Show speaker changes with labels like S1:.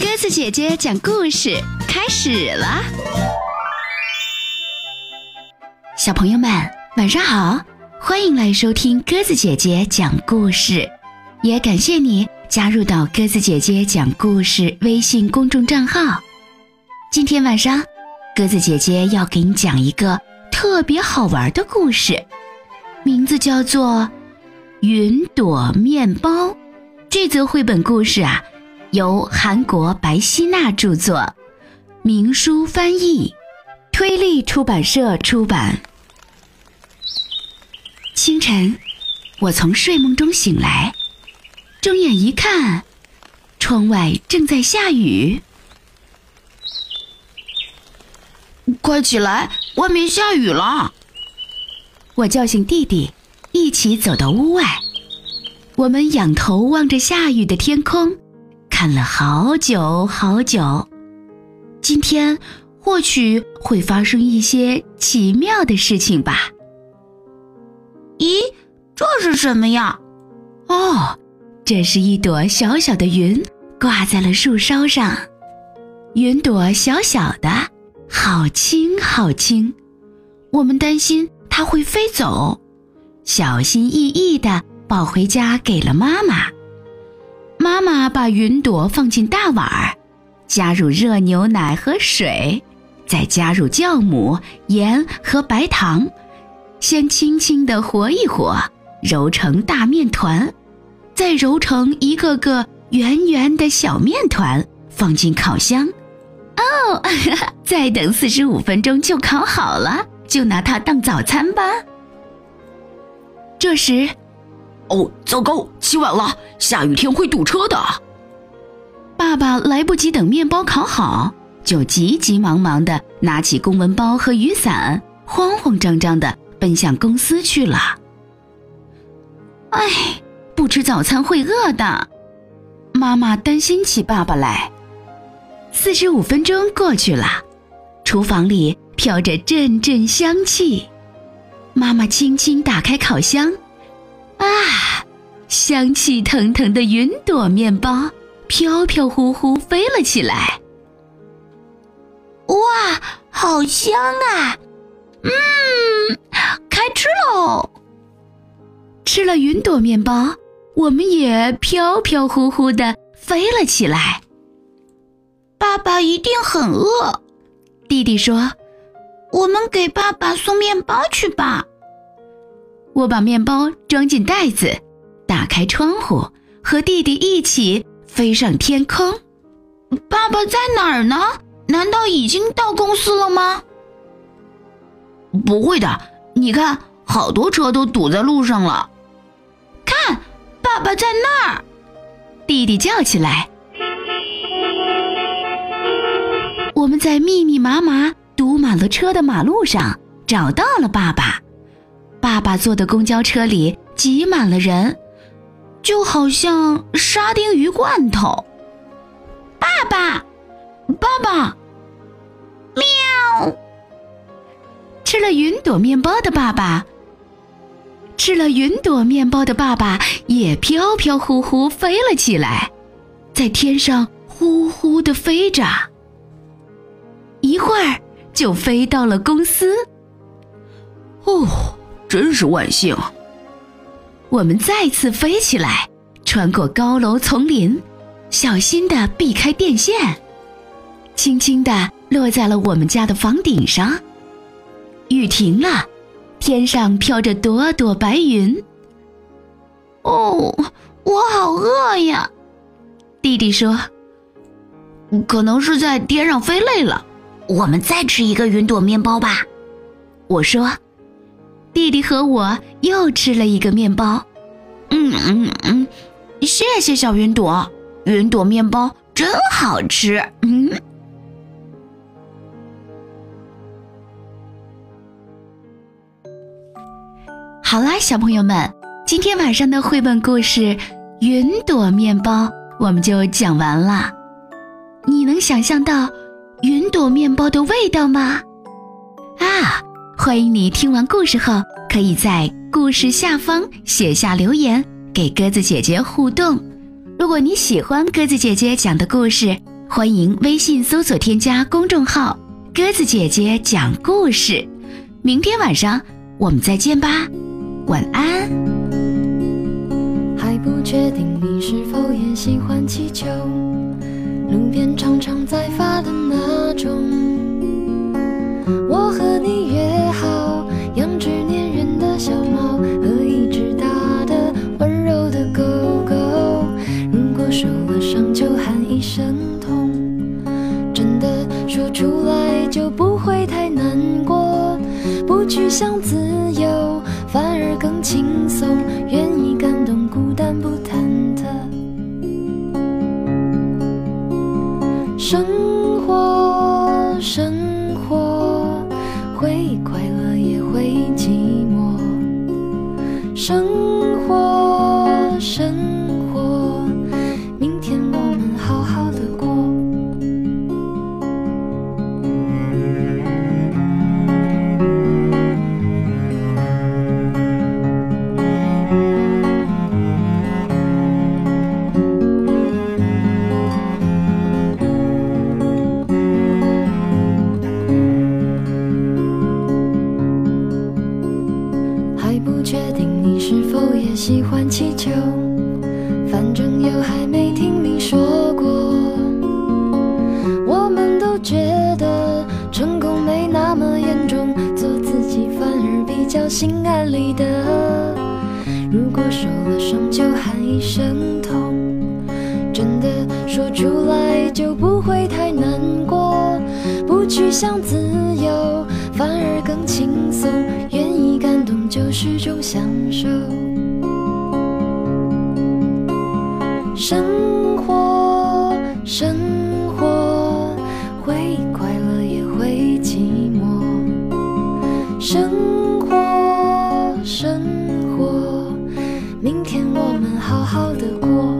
S1: 鸽子姐姐讲故事开始了，小朋友们晚上好，欢迎来收听鸽子姐姐讲故事，也感谢你加入到鸽子姐姐讲故事微信公众账号。今天晚上，鸽子姐姐要给你讲一个特别好玩的故事，名字叫做《云朵面包》。这则绘本故事啊。由韩国白希娜著作，明书翻译，推力出版社出版。清晨，我从睡梦中醒来，睁眼一看，窗外正在下雨。
S2: 快起来，外面下雨了！
S1: 我叫醒弟弟，一起走到屋外。我们仰头望着下雨的天空。看了好久好久，今天或许会发生一些奇妙的事情吧。
S2: 咦，这是什么呀？
S1: 哦，这是一朵小小的云，挂在了树梢上。云朵小小的，好轻好轻，我们担心它会飞走，小心翼翼的抱回家给了妈妈。妈把云朵放进大碗儿，加入热牛奶和水，再加入酵母、盐和白糖，先轻轻地和一和，揉成大面团，再揉成一个个圆圆的小面团，放进烤箱。哦，再等四十五分钟就烤好了，就拿它当早餐吧。这时。
S2: 哦，糟糕，起晚了，下雨天会堵车的。
S1: 爸爸来不及等面包烤好，就急急忙忙的拿起公文包和雨伞，慌慌张张的奔向公司去了。哎，不吃早餐会饿的，妈妈担心起爸爸来。四十五分钟过去了，厨房里飘着阵阵香气，妈妈轻轻打开烤箱。啊，香气腾腾的云朵面包飘飘忽忽飞了起来。
S2: 哇，好香啊！嗯，开吃喽！
S1: 吃了云朵面包，我们也飘飘忽忽的飞了起来。
S2: 爸爸一定很饿，
S1: 弟弟说：“
S2: 我们给爸爸送面包去吧。”
S1: 我把面包装进袋子，打开窗户，和弟弟一起飞上天空。
S2: 爸爸在哪儿呢？难道已经到公司了吗？不会的，你看，好多车都堵在路上了。看，爸爸在那儿！
S1: 弟弟叫起来。我们在密密麻麻、堵满了车的马路上找到了爸爸。爸爸坐的公交车里挤满了人，就好像沙丁鱼罐头。
S2: 爸爸，爸爸，喵！
S1: 吃了云朵面包的爸爸，吃了云朵面包的爸爸也飘飘忽忽飞了起来，在天上呼呼的飞着，一会儿就飞到了公司。
S2: 哦。真是万幸！
S1: 我们再次飞起来，穿过高楼丛林，小心地避开电线，轻轻地落在了我们家的房顶上。雨停了，天上飘着朵朵白云。
S2: 哦，我好饿呀！
S1: 弟弟说：“
S2: 可能是在天上飞累了，我们再吃一个云朵面包吧。”
S1: 我说。弟弟和我又吃了一个面包，
S2: 嗯嗯嗯，谢谢小云朵，云朵面包真好吃。嗯，
S1: 好啦，小朋友们，今天晚上的绘本故事《云朵面包》我们就讲完了。你能想象到云朵面包的味道吗？啊！欢迎你听完故事后，可以在故事下方写下留言，给鸽子姐姐互动。如果你喜欢鸽子姐姐讲的故事，欢迎微信搜索添加公众号“鸽子姐姐讲故事”。明天晚上我们再见吧，晚安。
S3: 还不确定你是否也喜欢气球，路边常常在发的那种。我和你约轻松，愿意感动，孤单不忐忑。生喊一声痛，真的说出来就不会太难过。不去想自由，反而更轻松，愿意感动就是种享受。生活，生好好的过。